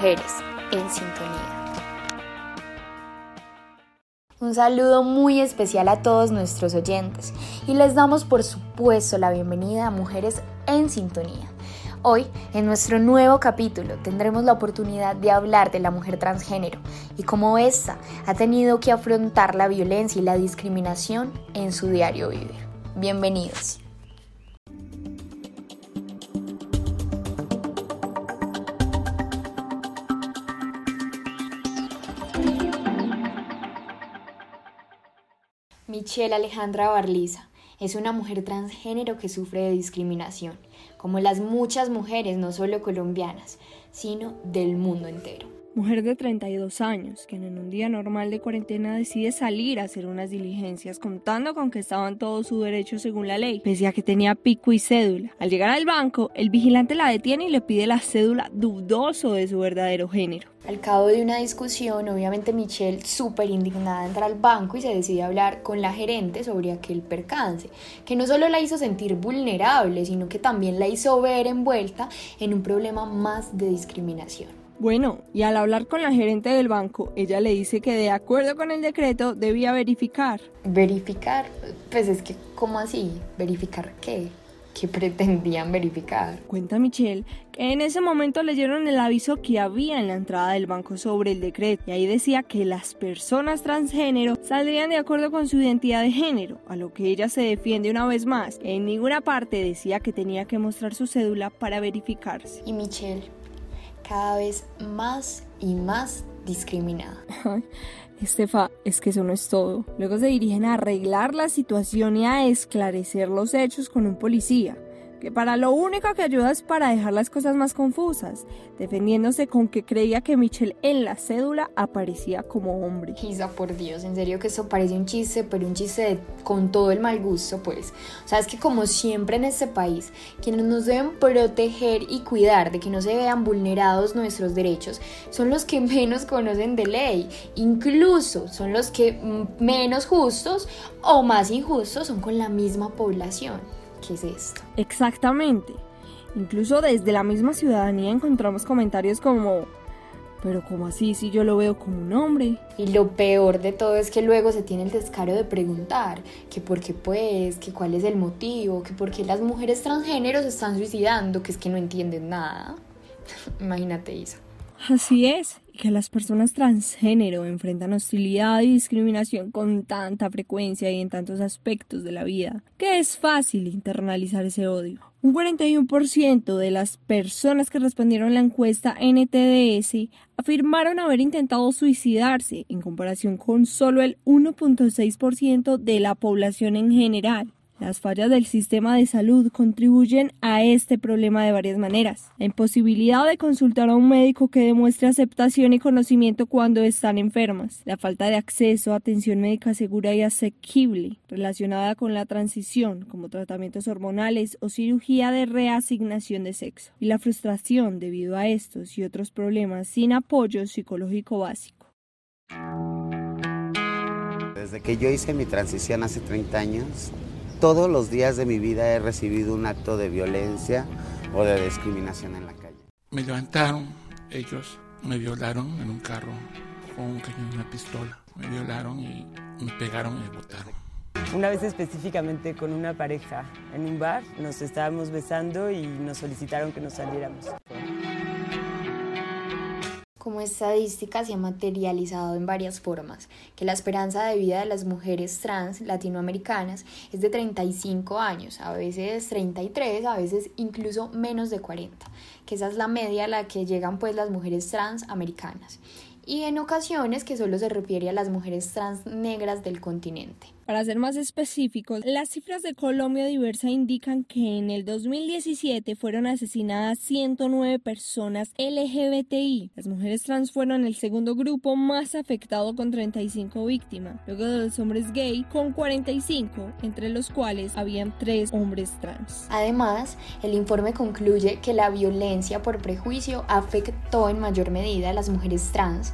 Mujeres en Sintonía. Un saludo muy especial a todos nuestros oyentes y les damos por supuesto la bienvenida a Mujeres en Sintonía. Hoy, en nuestro nuevo capítulo, tendremos la oportunidad de hablar de la mujer transgénero y cómo ésta ha tenido que afrontar la violencia y la discriminación en su diario vivir. Bienvenidos. Michelle Alejandra Barliza es una mujer transgénero que sufre de discriminación, como las muchas mujeres no solo colombianas, sino del mundo entero. Mujer de 32 años, que en un día normal de cuarentena decide salir a hacer unas diligencias contando con que estaban todos sus derechos según la ley, pese a que tenía pico y cédula. Al llegar al banco, el vigilante la detiene y le pide la cédula dudoso de su verdadero género. Al cabo de una discusión, obviamente Michelle, súper indignada, entra al banco y se decide hablar con la gerente sobre aquel percance, que no solo la hizo sentir vulnerable, sino que también la hizo ver envuelta en un problema más de discriminación. Bueno, y al hablar con la gerente del banco, ella le dice que de acuerdo con el decreto debía verificar. ¿Verificar? Pues es que, ¿cómo así? ¿Verificar qué? ¿Qué pretendían verificar? Cuenta Michelle que en ese momento leyeron el aviso que había en la entrada del banco sobre el decreto y ahí decía que las personas transgénero saldrían de acuerdo con su identidad de género, a lo que ella se defiende una vez más. En ninguna parte decía que tenía que mostrar su cédula para verificarse. Y Michelle, cada vez más y más discriminada. Estefa, es que eso no es todo. Luego se dirigen a arreglar la situación y a esclarecer los hechos con un policía que para lo único que ayuda es para dejar las cosas más confusas, defendiéndose con que creía que Michelle en la cédula aparecía como hombre. Isa, por Dios, en serio que eso parece un chiste, pero un chiste con todo el mal gusto, pues. O sea, es que como siempre en este país, quienes nos deben proteger y cuidar de que no se vean vulnerados nuestros derechos, son los que menos conocen de ley, incluso son los que menos justos o más injustos son con la misma población. ¿Qué es esto? Exactamente. Incluso desde la misma ciudadanía encontramos comentarios como, pero como así si yo lo veo como un hombre? Y lo peor de todo es que luego se tiene el descaro de preguntar que por qué pues, que cuál es el motivo, que por qué las mujeres transgéneros se están suicidando, que es que no entienden nada. Imagínate, Isa. Así es, que las personas transgénero enfrentan hostilidad y discriminación con tanta frecuencia y en tantos aspectos de la vida, que es fácil internalizar ese odio. Un 41% de las personas que respondieron la encuesta NTDS afirmaron haber intentado suicidarse, en comparación con solo el 1.6% de la población en general. Las fallas del sistema de salud contribuyen a este problema de varias maneras. La imposibilidad de consultar a un médico que demuestre aceptación y conocimiento cuando están enfermas. La falta de acceso a atención médica segura y asequible relacionada con la transición, como tratamientos hormonales o cirugía de reasignación de sexo. Y la frustración debido a estos y otros problemas sin apoyo psicológico básico. Desde que yo hice mi transición hace 30 años, todos los días de mi vida he recibido un acto de violencia o de discriminación en la calle. Me levantaron, ellos me violaron en un carro con un cañón y una pistola. Me violaron y me pegaron y me botaron. Una vez específicamente con una pareja en un bar, nos estábamos besando y nos solicitaron que nos saliéramos como estadística se ha materializado en varias formas, que la esperanza de vida de las mujeres trans latinoamericanas es de 35 años, a veces 33, a veces incluso menos de 40, que esa es la media a la que llegan pues las mujeres trans americanas, y en ocasiones que solo se refiere a las mujeres trans negras del continente. Para ser más específicos, las cifras de Colombia Diversa indican que en el 2017 fueron asesinadas 109 personas LGBTI. Las mujeres trans fueron el segundo grupo más afectado con 35 víctimas, luego de los hombres gay con 45, entre los cuales habían tres hombres trans. Además, el informe concluye que la violencia por prejuicio afectó en mayor medida a las mujeres trans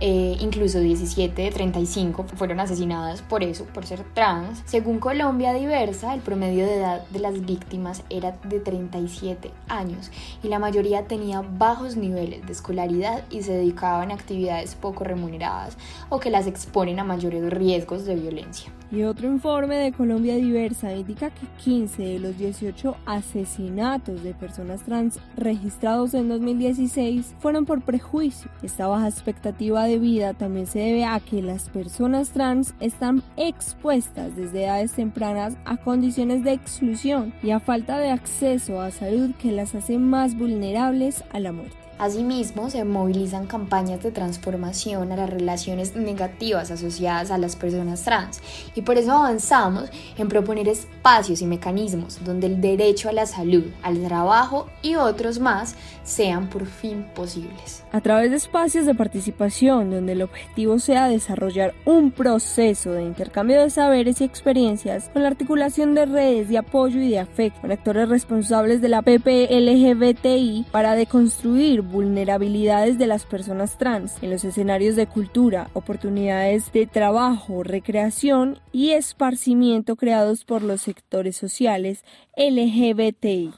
eh, incluso 17 de 35 fueron asesinadas por eso, por ser trans. Según Colombia Diversa, el promedio de edad de las víctimas era de 37 años y la mayoría tenía bajos niveles de escolaridad y se dedicaban a actividades poco remuneradas o que las exponen a mayores riesgos de violencia. Y otro informe de Colombia Diversa indica que 15 de los 18 asesinatos de personas trans registrados en 2016 fueron por prejuicio. Esta baja expectativa de vida también se debe a que las personas trans están expuestas desde edades tempranas a condiciones de exclusión y a falta de acceso a salud que las hace más vulnerables a la muerte. Asimismo, se movilizan campañas de transformación a las relaciones negativas asociadas a las personas trans y por eso avanzamos en proponer espacios y mecanismos donde el derecho a la salud, al trabajo y otros más sean por fin posibles. A través de espacios de participación donde el objetivo sea desarrollar un proceso de intercambio de saberes y experiencias con la articulación de redes de apoyo y de afecto con actores responsables de la PPLGBTI para deconstruir vulnerabilidades de las personas trans en los escenarios de cultura, oportunidades de trabajo, recreación y esparcimiento creados por los sectores sociales LGBTI.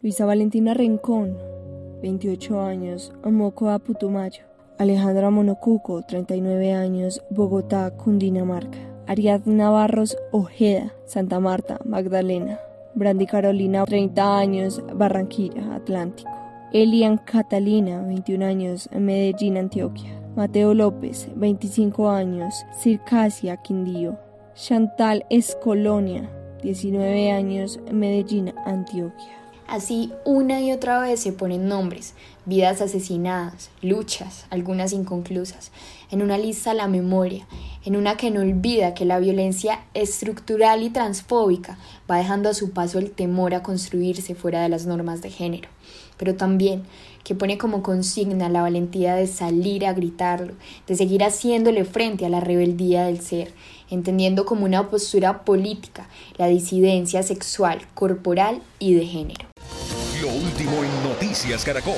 Luisa Valentina Rincón, 28 años, Omocoa Putumayo. Alejandra Monocuco, 39 años, Bogotá, Cundinamarca. Ariadna Navarros Ojeda, Santa Marta, Magdalena. Brandy Carolina, 30 años, Barranquilla, Atlántico. Elian Catalina, 21 años, Medellín, Antioquia. Mateo López, 25 años, Circasia, Quindío. Chantal Escolonia, 19 años, Medellín, Antioquia. Así una y otra vez se ponen nombres, vidas asesinadas, luchas, algunas inconclusas, en una lista la memoria, en una que no olvida que la violencia estructural y transfóbica va dejando a su paso el temor a construirse fuera de las normas de género, pero también que pone como consigna la valentía de salir a gritarlo, de seguir haciéndole frente a la rebeldía del ser, entendiendo como una postura política la disidencia sexual, corporal y de género. Lo último en Noticias Caracol.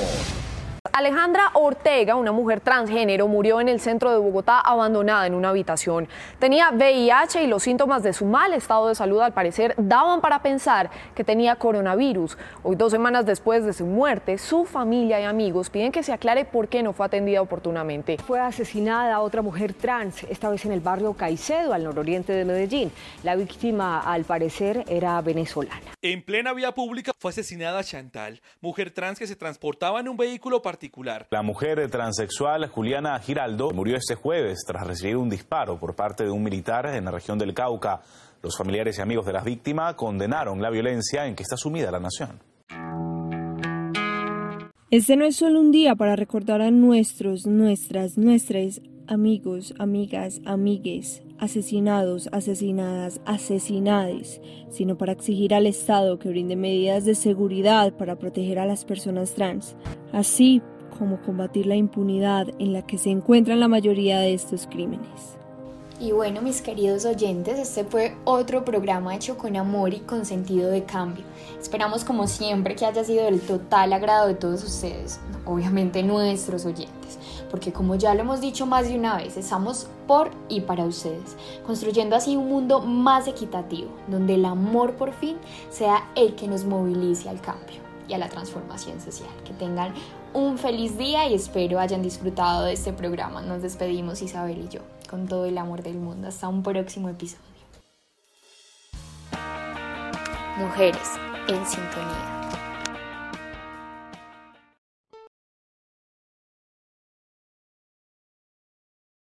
Alejandra Ortega, una mujer transgénero, murió en el centro de Bogotá abandonada en una habitación. Tenía VIH y los síntomas de su mal estado de salud al parecer daban para pensar que tenía coronavirus. Hoy, dos semanas después de su muerte, su familia y amigos piden que se aclare por qué no fue atendida oportunamente. Fue asesinada otra mujer trans, esta vez en el barrio Caicedo, al nororiente de Medellín. La víctima, al parecer, era venezolana. En plena vía pública fue asesinada Chantal, mujer trans que se transportaba en un vehículo particular la mujer transexual Juliana Giraldo murió este jueves tras recibir un disparo por parte de un militar en la región del Cauca. Los familiares y amigos de la víctima condenaron la violencia en que está sumida la nación. Este no es solo un día para recordar a nuestros, nuestras, nuestras amigos, amigas, amigues, asesinados, asesinadas, asesinades, sino para exigir al Estado que brinde medidas de seguridad para proteger a las personas trans. Así como combatir la impunidad en la que se encuentran la mayoría de estos crímenes. Y bueno, mis queridos oyentes, este fue otro programa hecho con amor y con sentido de cambio. Esperamos como siempre que haya sido del total agrado de todos ustedes, obviamente nuestros oyentes, porque como ya lo hemos dicho más de una vez, estamos por y para ustedes, construyendo así un mundo más equitativo, donde el amor por fin sea el que nos movilice al cambio y a la transformación social. Que tengan un feliz día y espero hayan disfrutado de este programa. Nos despedimos Isabel y yo con todo el amor del mundo. Hasta un próximo episodio. Mujeres en sintonía.